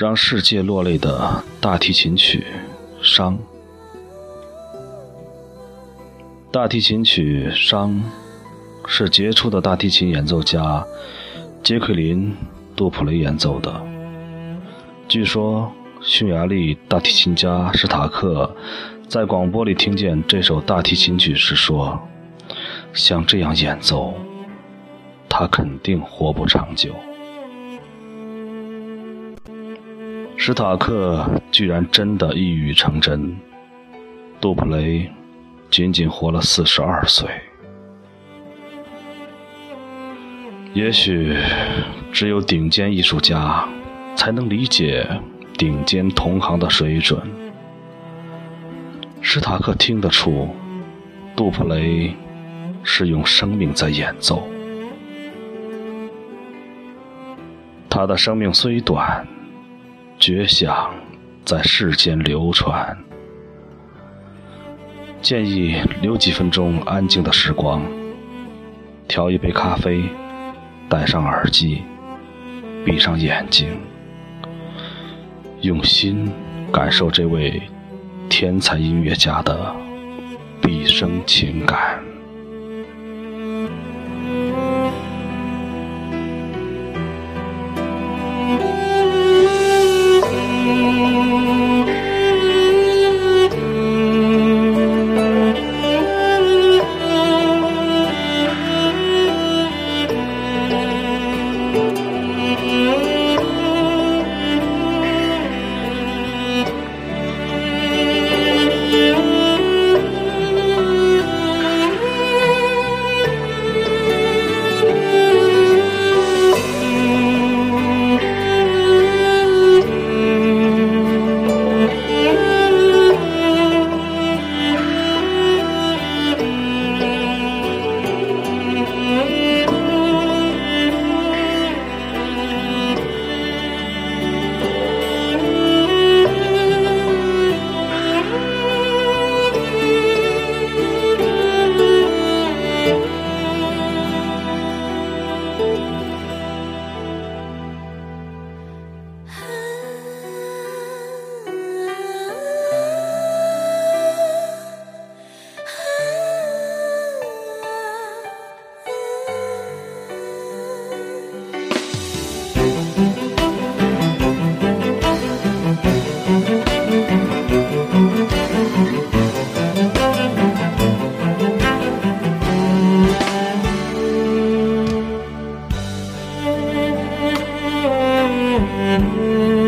让世界落泪的大提琴曲《伤》。大提琴曲《伤》是杰出的大提琴演奏家杰奎琳·杜普雷演奏的。据说，匈牙利大提琴家史塔克在广播里听见这首大提琴曲时说：“像这样演奏，他肯定活不长久。”史塔克居然真的一语成真，杜普雷。仅仅活了四十二岁，也许只有顶尖艺术家才能理解顶尖同行的水准。史塔克听得出，杜普雷是用生命在演奏。他的生命虽短，绝响在世间流传。建议留几分钟安静的时光，调一杯咖啡，戴上耳机，闭上眼睛，用心感受这位天才音乐家的毕生情感。Mm-hmm.